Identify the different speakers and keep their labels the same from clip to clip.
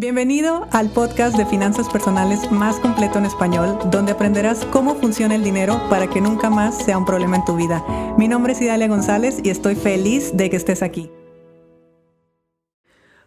Speaker 1: Bienvenido al podcast de finanzas personales más completo en español, donde aprenderás cómo funciona el dinero para que nunca más sea un problema en tu vida. Mi nombre es Idalia González y estoy feliz de que estés aquí.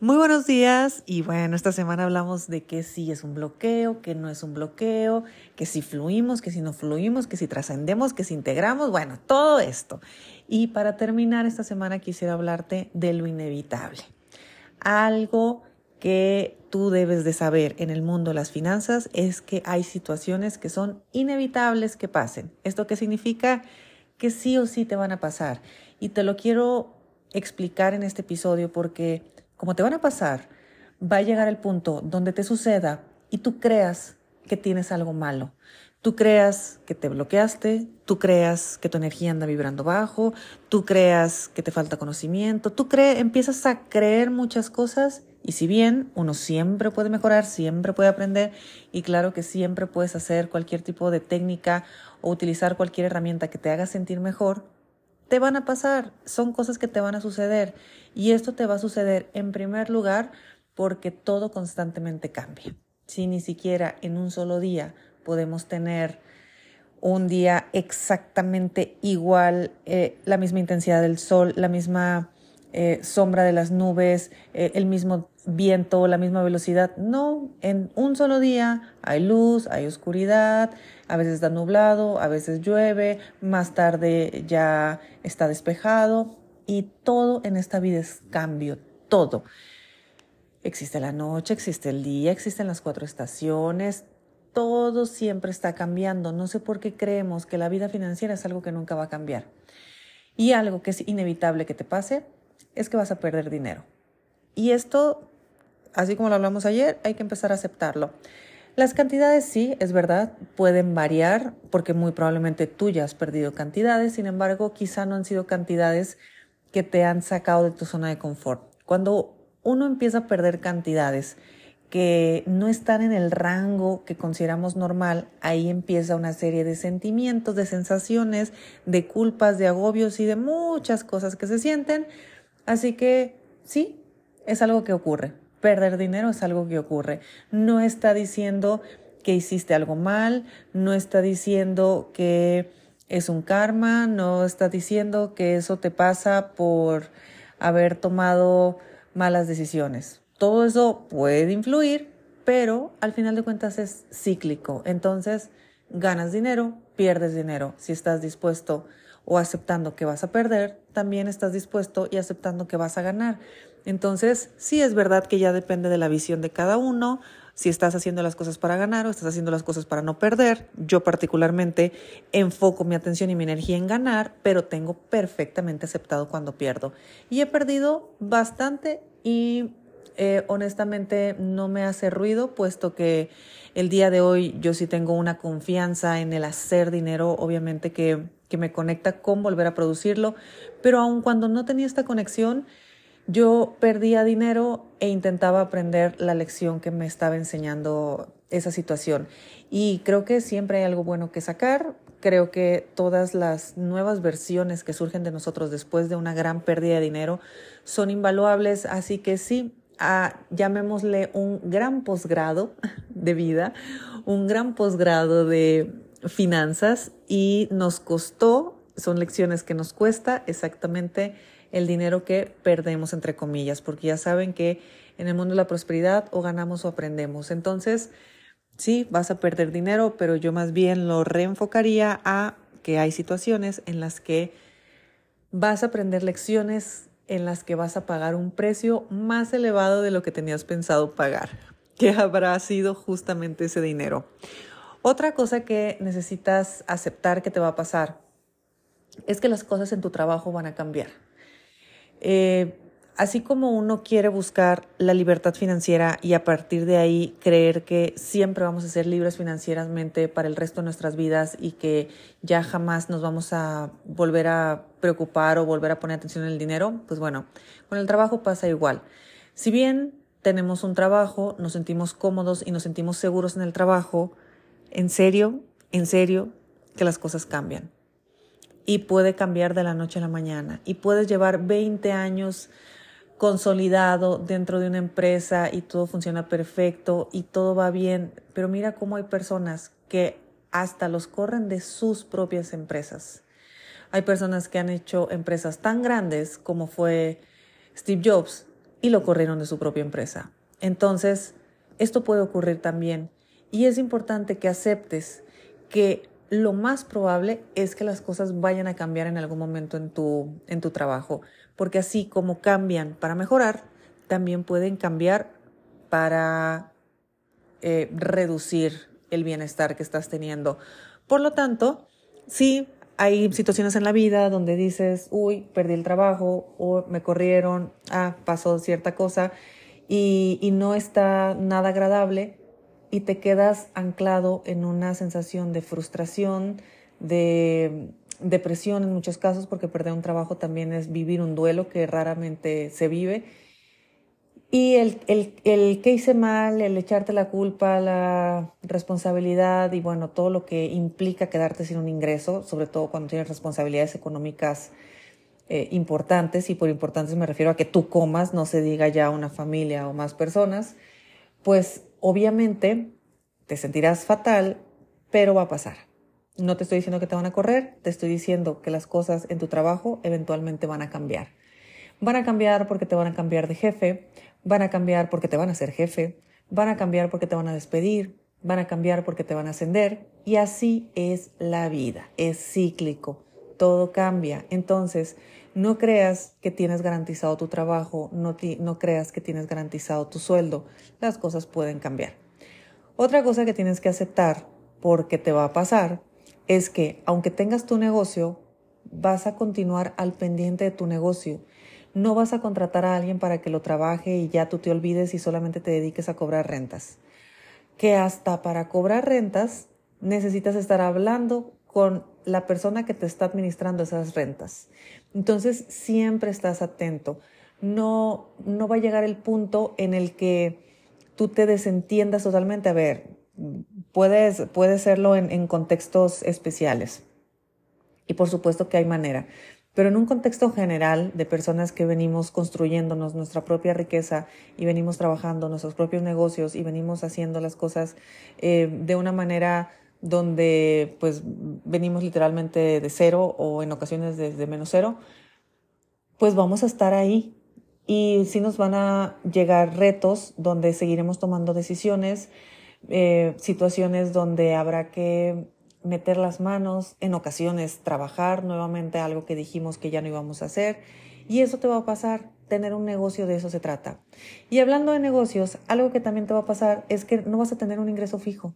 Speaker 1: Muy buenos días y bueno, esta semana hablamos de que sí es un bloqueo, que no es un bloqueo, que si fluimos, que si no fluimos, que si trascendemos, que si integramos, bueno, todo esto. Y para terminar esta semana quisiera hablarte de lo inevitable. Algo que tú debes de saber en el mundo las finanzas es que hay situaciones que son inevitables que pasen. ¿Esto qué significa? Que sí o sí te van a pasar. Y te lo quiero explicar en este episodio porque como te van a pasar, va a llegar el punto donde te suceda y tú creas que tienes algo malo. Tú creas que te bloqueaste, tú creas que tu energía anda vibrando bajo, tú creas que te falta conocimiento, tú crees, empiezas a creer muchas cosas y si bien uno siempre puede mejorar, siempre puede aprender y claro que siempre puedes hacer cualquier tipo de técnica o utilizar cualquier herramienta que te haga sentir mejor, te van a pasar, son cosas que te van a suceder y esto te va a suceder en primer lugar porque todo constantemente cambia. Si ni siquiera en un solo día podemos tener un día exactamente igual, eh, la misma intensidad del sol, la misma eh, sombra de las nubes, eh, el mismo viento, la misma velocidad. No, en un solo día hay luz, hay oscuridad, a veces está nublado, a veces llueve, más tarde ya está despejado y todo en esta vida es cambio, todo. Existe la noche, existe el día, existen las cuatro estaciones, todo siempre está cambiando. No sé por qué creemos que la vida financiera es algo que nunca va a cambiar. Y algo que es inevitable que te pase es que vas a perder dinero. Y esto, así como lo hablamos ayer, hay que empezar a aceptarlo. Las cantidades sí, es verdad, pueden variar porque muy probablemente tú ya has perdido cantidades, sin embargo, quizá no han sido cantidades que te han sacado de tu zona de confort. Cuando uno empieza a perder cantidades que no están en el rango que consideramos normal, ahí empieza una serie de sentimientos, de sensaciones, de culpas, de agobios y de muchas cosas que se sienten. Así que sí, es algo que ocurre. Perder dinero es algo que ocurre. No está diciendo que hiciste algo mal, no está diciendo que es un karma, no está diciendo que eso te pasa por haber tomado malas decisiones. Todo eso puede influir, pero al final de cuentas es cíclico. Entonces, ganas dinero, pierdes dinero. Si estás dispuesto o aceptando que vas a perder, también estás dispuesto y aceptando que vas a ganar. Entonces, sí es verdad que ya depende de la visión de cada uno, si estás haciendo las cosas para ganar o estás haciendo las cosas para no perder. Yo particularmente enfoco mi atención y mi energía en ganar, pero tengo perfectamente aceptado cuando pierdo. Y he perdido bastante y eh, honestamente no me hace ruido, puesto que el día de hoy yo sí tengo una confianza en el hacer dinero, obviamente que, que me conecta con volver a producirlo, pero aun cuando no tenía esta conexión, yo perdía dinero e intentaba aprender la lección que me estaba enseñando esa situación. Y creo que siempre hay algo bueno que sacar. Creo que todas las nuevas versiones que surgen de nosotros después de una gran pérdida de dinero son invaluables. Así que sí, ah, llamémosle un gran posgrado de vida, un gran posgrado de finanzas y nos costó, son lecciones que nos cuesta exactamente el dinero que perdemos, entre comillas, porque ya saben que en el mundo de la prosperidad o ganamos o aprendemos. Entonces, sí, vas a perder dinero, pero yo más bien lo reenfocaría a que hay situaciones en las que vas a aprender lecciones en las que vas a pagar un precio más elevado de lo que tenías pensado pagar, que habrá sido justamente ese dinero. Otra cosa que necesitas aceptar que te va a pasar es que las cosas en tu trabajo van a cambiar. Eh, así como uno quiere buscar la libertad financiera y a partir de ahí creer que siempre vamos a ser libres financieramente para el resto de nuestras vidas y que ya jamás nos vamos a volver a preocupar o volver a poner atención en el dinero, pues bueno, con el trabajo pasa igual. Si bien tenemos un trabajo, nos sentimos cómodos y nos sentimos seguros en el trabajo, en serio, en serio, que las cosas cambian y puede cambiar de la noche a la mañana y puedes llevar 20 años consolidado dentro de una empresa y todo funciona perfecto y todo va bien, pero mira cómo hay personas que hasta los corren de sus propias empresas. Hay personas que han hecho empresas tan grandes como fue Steve Jobs y lo corrieron de su propia empresa. Entonces, esto puede ocurrir también y es importante que aceptes que lo más probable es que las cosas vayan a cambiar en algún momento en tu, en tu trabajo, porque así como cambian para mejorar, también pueden cambiar para eh, reducir el bienestar que estás teniendo. Por lo tanto, sí, hay situaciones en la vida donde dices, uy, perdí el trabajo o me corrieron, ah, pasó cierta cosa y, y no está nada agradable y te quedas anclado en una sensación de frustración, de depresión en muchos casos, porque perder un trabajo también es vivir un duelo que raramente se vive. Y el, el, el que hice mal, el echarte la culpa, la responsabilidad y bueno, todo lo que implica quedarte sin un ingreso, sobre todo cuando tienes responsabilidades económicas eh, importantes, y por importantes me refiero a que tú comas, no se diga ya una familia o más personas, pues obviamente te sentirás fatal, pero va a pasar. No te estoy diciendo que te van a correr, te estoy diciendo que las cosas en tu trabajo eventualmente van a cambiar. Van a cambiar porque te van a cambiar de jefe, van a cambiar porque te van a ser jefe, van a cambiar porque te van a despedir, van a cambiar porque te van a ascender y así es la vida, es cíclico, todo cambia. Entonces, no creas que tienes garantizado tu trabajo, no, no creas que tienes garantizado tu sueldo, las cosas pueden cambiar. Otra cosa que tienes que aceptar porque te va a pasar es que aunque tengas tu negocio, vas a continuar al pendiente de tu negocio no vas a contratar a alguien para que lo trabaje y ya tú te olvides y solamente te dediques a cobrar rentas. Que hasta para cobrar rentas necesitas estar hablando con la persona que te está administrando esas rentas. Entonces siempre estás atento. No, no va a llegar el punto en el que tú te desentiendas totalmente. A ver, puedes, puede serlo en, en contextos especiales. Y por supuesto que hay manera. Pero en un contexto general de personas que venimos construyéndonos nuestra propia riqueza y venimos trabajando nuestros propios negocios y venimos haciendo las cosas eh, de una manera donde pues venimos literalmente de cero o en ocasiones desde menos cero, pues vamos a estar ahí y sí nos van a llegar retos donde seguiremos tomando decisiones, eh, situaciones donde habrá que meter las manos, en ocasiones trabajar nuevamente algo que dijimos que ya no íbamos a hacer. Y eso te va a pasar, tener un negocio de eso se trata. Y hablando de negocios, algo que también te va a pasar es que no vas a tener un ingreso fijo.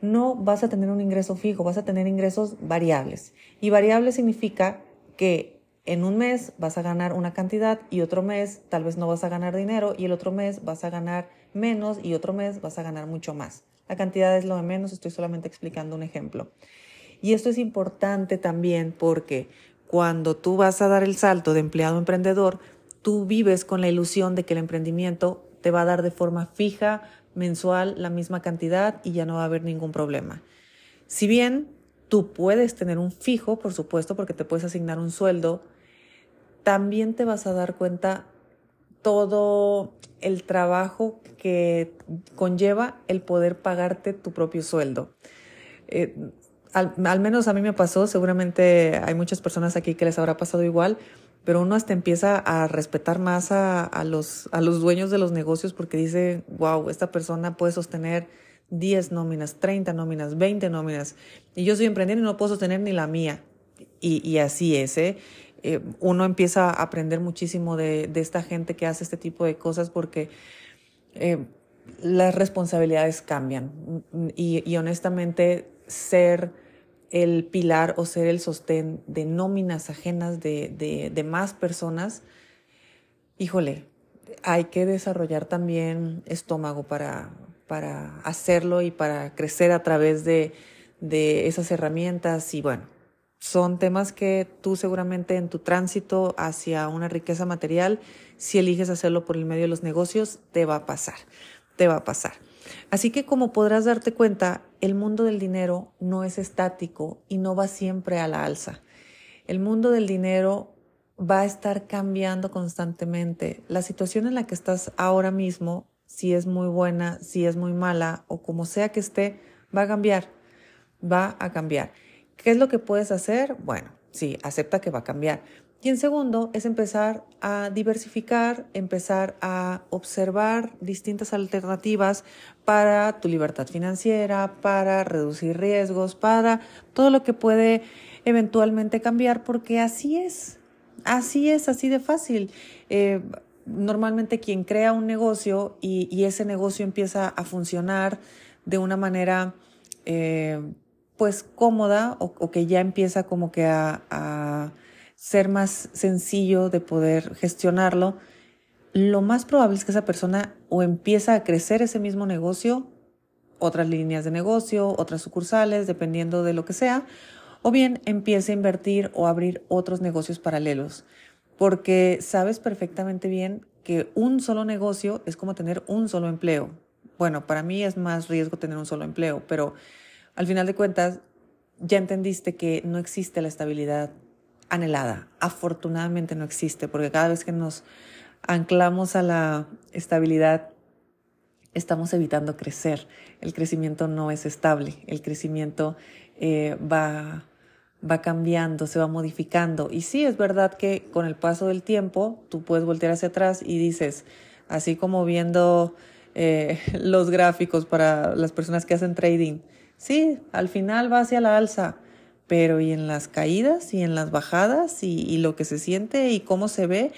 Speaker 1: No vas a tener un ingreso fijo, vas a tener ingresos variables. Y variable significa que en un mes vas a ganar una cantidad y otro mes tal vez no vas a ganar dinero y el otro mes vas a ganar menos y otro mes vas a ganar mucho más. La cantidad es lo de menos, estoy solamente explicando un ejemplo. Y esto es importante también porque cuando tú vas a dar el salto de empleado a emprendedor, tú vives con la ilusión de que el emprendimiento te va a dar de forma fija, mensual, la misma cantidad y ya no va a haber ningún problema. Si bien tú puedes tener un fijo, por supuesto, porque te puedes asignar un sueldo, también te vas a dar cuenta todo el trabajo que conlleva el poder pagarte tu propio sueldo. Eh, al, menos a mí me pasó, seguramente hay muchas personas aquí que les habrá pasado igual, pero uno hasta empieza a respetar más a, los, a los dueños de los negocios porque dice, wow, esta persona puede sostener 10 nóminas, 30 nóminas, 20 nóminas, y yo soy emprendiendo y no puedo sostener ni la mía. Y, así es, ¿eh? Eh, uno empieza a aprender muchísimo de, esta gente que hace este tipo de cosas porque eh, las responsabilidades cambian y, honestamente ser el pilar o ser el sostén de nóminas ajenas de, de, más personas, híjole, hay que desarrollar también estómago para, para hacerlo y para crecer a través de, de esas herramientas y bueno, son temas que tú seguramente en tu tránsito hacia una riqueza material, si eliges hacerlo por el medio de los negocios, te va a pasar, te va a pasar. Así que como podrás darte cuenta, el mundo del dinero no es estático y no va siempre a la alza. El mundo del dinero va a estar cambiando constantemente. La situación en la que estás ahora mismo, si es muy buena, si es muy mala o como sea que esté, va a cambiar, va a cambiar. ¿Qué es lo que puedes hacer? Bueno, sí, acepta que va a cambiar. Y en segundo, es empezar a diversificar, empezar a observar distintas alternativas para tu libertad financiera, para reducir riesgos, para todo lo que puede eventualmente cambiar, porque así es, así es, así de fácil. Eh, normalmente quien crea un negocio y, ese negocio empieza a funcionar de una manera eh, pues cómoda o, que ya empieza como que a, ser más sencillo de poder gestionarlo, lo más probable es que esa persona o empieza a crecer ese mismo negocio, otras líneas de negocio, otras sucursales, dependiendo de lo que sea, o bien empiece a invertir o abrir otros negocios paralelos, porque sabes perfectamente bien que un solo negocio es como tener un solo empleo. Bueno, para mí es más riesgo tener un solo empleo, pero al final de cuentas, ya entendiste que no existe la estabilidad anhelada. Afortunadamente no existe, porque cada vez que nos anclamos a la estabilidad, estamos evitando crecer. El crecimiento no es estable, el crecimiento eh, va, va cambiando, se va modificando. Y sí, es verdad que con el paso del tiempo, tú puedes voltear hacia atrás y dices, así como viendo eh, los gráficos para las personas que hacen trading, sí, al final va hacia la alza, pero y en las caídas y en las bajadas y, lo que se siente y cómo se ve.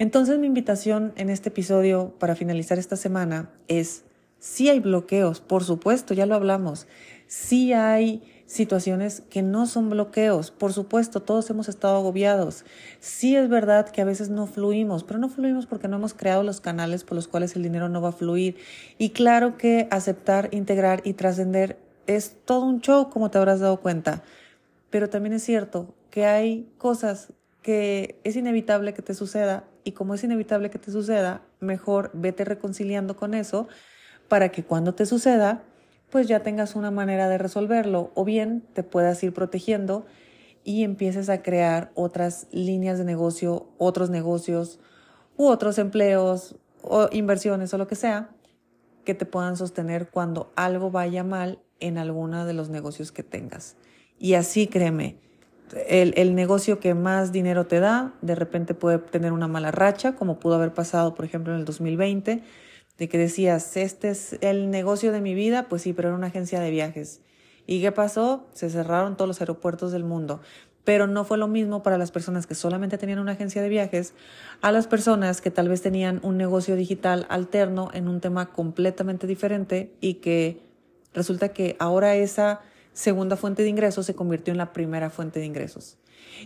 Speaker 1: Entonces mi invitación en este episodio para finalizar esta semana es, sí hay bloqueos, por supuesto, ya lo hablamos, sí hay situaciones que no son bloqueos. Por supuesto, todos hemos estado agobiados. Sí es verdad que a veces no fluimos, pero no fluimos porque no hemos creado los canales por los cuales el dinero no va a fluir. Y claro que aceptar, integrar y trascender es todo un show, como te habrás dado cuenta. Pero también es cierto que hay cosas que es inevitable que te suceda y como es inevitable que te suceda, mejor vete reconciliando con eso para que cuando te suceda, pues ya tengas una manera de resolverlo o bien te puedas ir protegiendo y empieces a crear otras líneas de negocio, otros negocios u otros empleos o inversiones o lo que sea que te puedan sostener cuando algo vaya mal en alguno de los negocios que tengas. Y así créeme, el, el, negocio que más dinero te da, de repente puede tener una mala racha, como pudo haber pasado, por ejemplo, en el 2020, de que decías, este es el negocio de mi vida, pues sí, pero era una agencia de viajes. ¿Y qué pasó? Se cerraron todos los aeropuertos del mundo. Pero no fue lo mismo para las personas que solamente tenían una agencia de viajes a las personas que tal vez tenían un negocio digital alterno en un tema completamente diferente y que Resulta que ahora esa segunda fuente de ingresos se convirtió en la primera fuente de ingresos.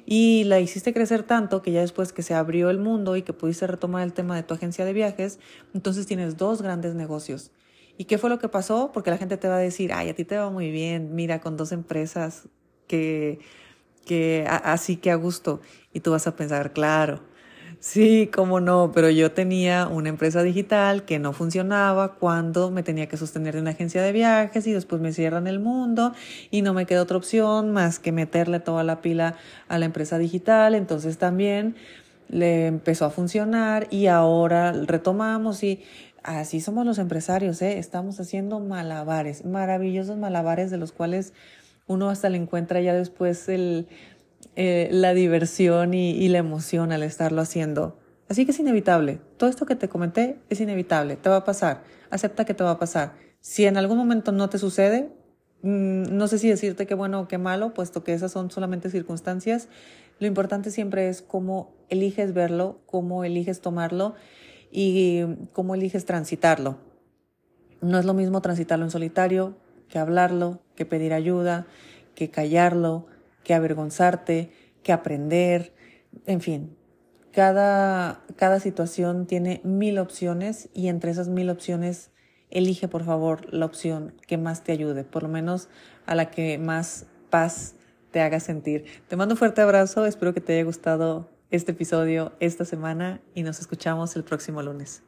Speaker 1: Y la hiciste crecer tanto que ya después que se abrió el mundo y que pudiste retomar el tema de tu agencia de viajes, entonces tienes dos grandes negocios. ¿Y qué fue lo que pasó? Porque la gente te va a decir, ay, a ti te va muy bien, mira, con dos empresas que, que así que a gusto. Y tú vas a pensar, claro, Sí, cómo no, pero yo tenía una empresa digital que no funcionaba cuando me tenía que sostener de una agencia de viajes y después me cierran el mundo y no me queda otra opción más que meterle toda la pila a la empresa digital. Entonces también le empezó a funcionar y ahora retomamos y así somos los empresarios, ¿eh? estamos haciendo malabares, maravillosos malabares de los cuales uno hasta le encuentra ya después el eh, la diversión y, la emoción al estarlo haciendo. Así que es inevitable. Todo esto que te comenté es inevitable. Te va a pasar. Acepta que te va a pasar. Si en algún momento no te sucede, mm, no sé si decirte qué bueno o qué malo, puesto que esas son solamente circunstancias. Lo importante siempre es cómo eliges verlo, cómo eliges tomarlo y cómo eliges transitarlo. No es lo mismo transitarlo en solitario que hablarlo, que pedir ayuda, que callarlo, que avergonzarte, que aprender, en fin. Cada, cada situación tiene mil opciones y entre esas mil opciones elige por favor la opción que más te ayude, por lo menos a la que más paz te haga sentir. Te mando un fuerte abrazo, espero que te haya gustado este episodio esta semana y nos escuchamos el próximo lunes.